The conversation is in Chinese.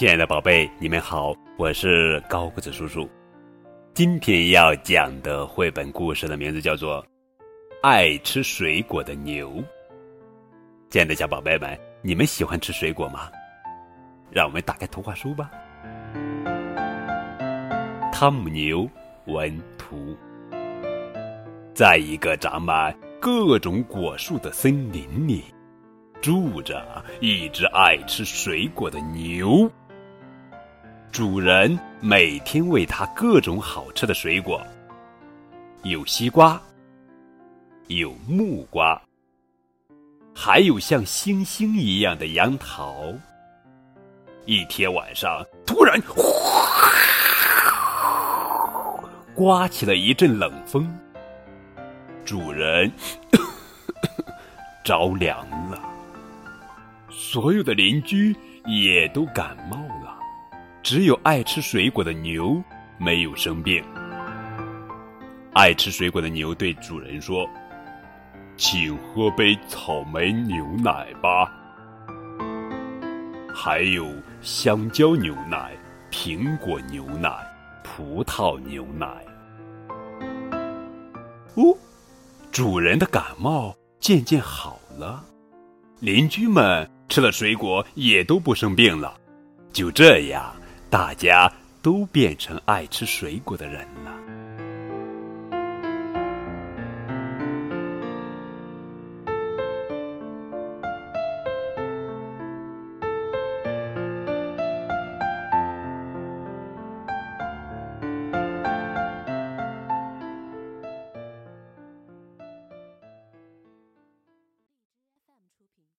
亲爱的宝贝，你们好，我是高个子叔叔。今天要讲的绘本故事的名字叫做《爱吃水果的牛》。亲爱的小宝贝们，你们喜欢吃水果吗？让我们打开图画书吧。汤姆牛文图，在一个长满各种果树的森林里，住着一只爱吃水果的牛。主人每天喂它各种好吃的水果，有西瓜，有木瓜，还有像星星一样的杨桃。一天晚上，突然，刮起了一阵冷风，主人 着凉了，所有的邻居也都感冒了。只有爱吃水果的牛没有生病。爱吃水果的牛对主人说：“请喝杯草莓牛奶吧，还有香蕉牛奶、苹果牛奶、葡萄牛奶。”哦，主人的感冒渐渐好了，邻居们吃了水果也都不生病了。就这样。大家都变成爱吃水果的人了。